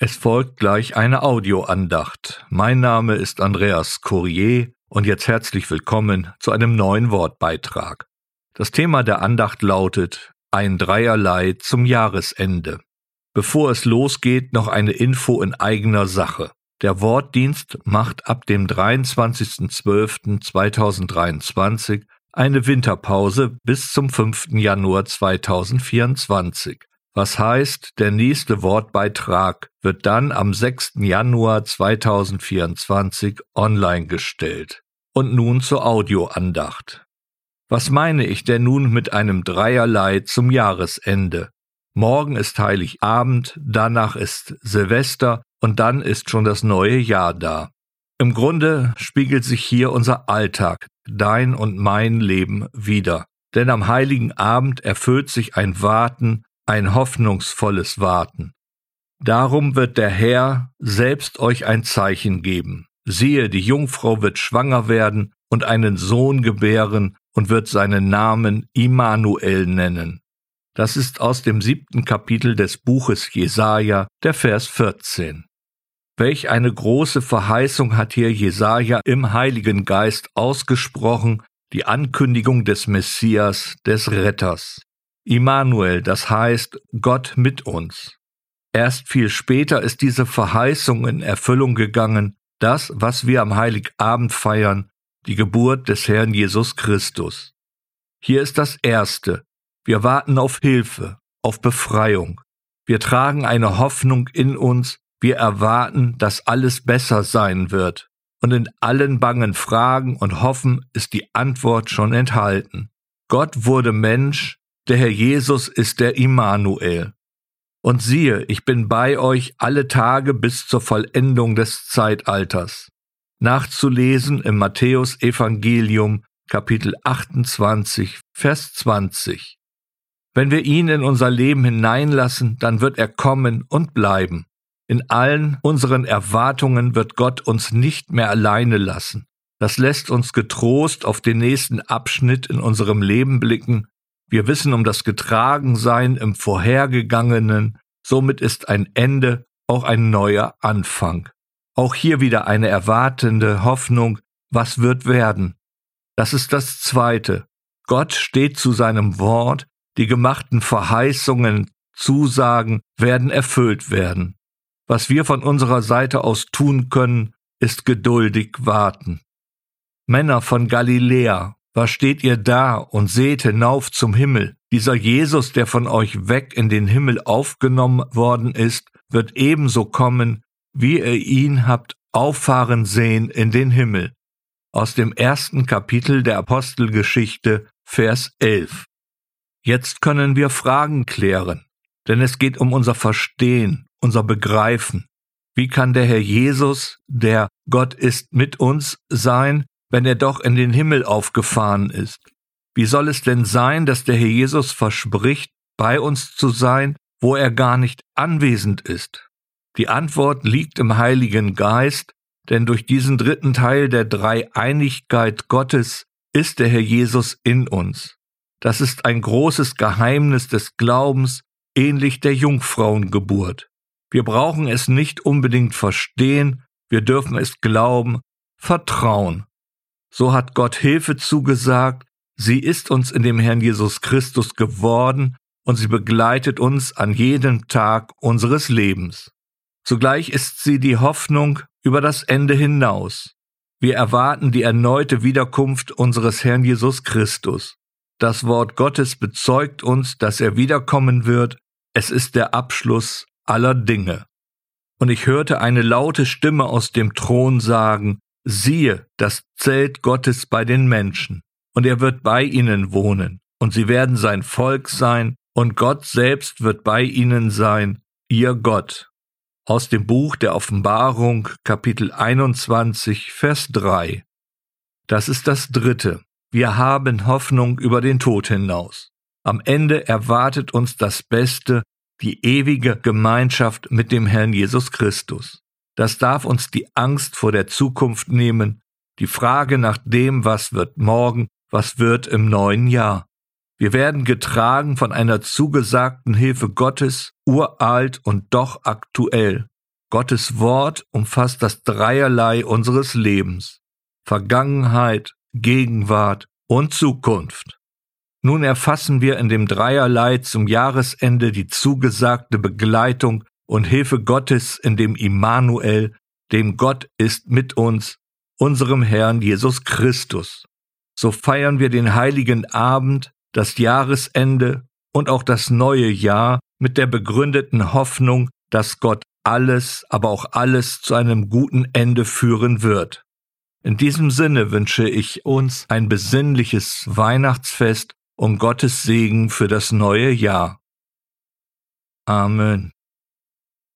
Es folgt gleich eine Audioandacht. Mein Name ist Andreas Courier und jetzt herzlich willkommen zu einem neuen Wortbeitrag. Das Thema der Andacht lautet Ein Dreierlei zum Jahresende. Bevor es losgeht, noch eine Info in eigener Sache. Der Wortdienst macht ab dem 23.12.2023 eine Winterpause bis zum 5. Januar 2024. Was heißt, der nächste Wortbeitrag wird dann am 6. Januar 2024 online gestellt. Und nun zur Audioandacht. Was meine ich denn nun mit einem Dreierlei zum Jahresende? Morgen ist Heiligabend, danach ist Silvester und dann ist schon das neue Jahr da. Im Grunde spiegelt sich hier unser Alltag, dein und mein Leben wider. Denn am heiligen Abend erfüllt sich ein Warten ein hoffnungsvolles Warten. Darum wird der Herr selbst euch ein Zeichen geben. Siehe, die Jungfrau wird schwanger werden und einen Sohn gebären und wird seinen Namen Immanuel nennen. Das ist aus dem siebten Kapitel des Buches Jesaja, der Vers 14. Welch eine große Verheißung hat hier Jesaja im Heiligen Geist ausgesprochen, die Ankündigung des Messias, des Retters. Immanuel, das heißt Gott mit uns. Erst viel später ist diese Verheißung in Erfüllung gegangen, das, was wir am Heiligabend feiern, die Geburt des Herrn Jesus Christus. Hier ist das Erste. Wir warten auf Hilfe, auf Befreiung. Wir tragen eine Hoffnung in uns, wir erwarten, dass alles besser sein wird. Und in allen bangen Fragen und Hoffen ist die Antwort schon enthalten. Gott wurde Mensch, der Herr Jesus ist der Immanuel. Und siehe, ich bin bei euch alle Tage bis zur Vollendung des Zeitalters. Nachzulesen im Matthäus Evangelium Kapitel 28, Vers 20. Wenn wir ihn in unser Leben hineinlassen, dann wird er kommen und bleiben. In allen unseren Erwartungen wird Gott uns nicht mehr alleine lassen. Das lässt uns getrost auf den nächsten Abschnitt in unserem Leben blicken wir wissen um das Getragensein im Vorhergegangenen, somit ist ein Ende auch ein neuer Anfang. Auch hier wieder eine erwartende Hoffnung, was wird werden. Das ist das Zweite. Gott steht zu seinem Wort, die gemachten Verheißungen, Zusagen werden erfüllt werden. Was wir von unserer Seite aus tun können, ist geduldig warten. Männer von Galiläa, was steht ihr da und seht hinauf zum Himmel? Dieser Jesus, der von euch weg in den Himmel aufgenommen worden ist, wird ebenso kommen, wie ihr ihn habt auffahren sehen in den Himmel. Aus dem ersten Kapitel der Apostelgeschichte, Vers 11. Jetzt können wir Fragen klären, denn es geht um unser Verstehen, unser Begreifen. Wie kann der Herr Jesus, der Gott ist mit uns, sein, wenn er doch in den Himmel aufgefahren ist? Wie soll es denn sein, dass der Herr Jesus verspricht, bei uns zu sein, wo er gar nicht anwesend ist? Die Antwort liegt im Heiligen Geist, denn durch diesen dritten Teil der Dreieinigkeit Gottes ist der Herr Jesus in uns. Das ist ein großes Geheimnis des Glaubens, ähnlich der Jungfrauengeburt. Wir brauchen es nicht unbedingt verstehen, wir dürfen es glauben, vertrauen. So hat Gott Hilfe zugesagt, sie ist uns in dem Herrn Jesus Christus geworden und sie begleitet uns an jedem Tag unseres Lebens. Zugleich ist sie die Hoffnung über das Ende hinaus. Wir erwarten die erneute Wiederkunft unseres Herrn Jesus Christus. Das Wort Gottes bezeugt uns, dass er wiederkommen wird. Es ist der Abschluss aller Dinge. Und ich hörte eine laute Stimme aus dem Thron sagen, siehe das Zelt Gottes bei den Menschen, und er wird bei ihnen wohnen, und sie werden sein Volk sein, und Gott selbst wird bei ihnen sein, ihr Gott. Aus dem Buch der Offenbarung, Kapitel 21, Vers 3. Das ist das Dritte. Wir haben Hoffnung über den Tod hinaus. Am Ende erwartet uns das Beste, die ewige Gemeinschaft mit dem Herrn Jesus Christus. Das darf uns die Angst vor der Zukunft nehmen, die Frage nach dem, was wird morgen, was wird im neuen Jahr. Wir werden getragen von einer zugesagten Hilfe Gottes, uralt und doch aktuell. Gottes Wort umfasst das Dreierlei unseres Lebens. Vergangenheit, Gegenwart und Zukunft. Nun erfassen wir in dem Dreierlei zum Jahresende die zugesagte Begleitung und Hilfe Gottes in dem Immanuel, dem Gott ist mit uns, unserem Herrn Jesus Christus. So feiern wir den heiligen Abend, das Jahresende und auch das neue Jahr mit der begründeten Hoffnung, dass Gott alles, aber auch alles zu einem guten Ende führen wird. In diesem Sinne wünsche ich uns ein besinnliches Weihnachtsfest und Gottes Segen für das neue Jahr. Amen.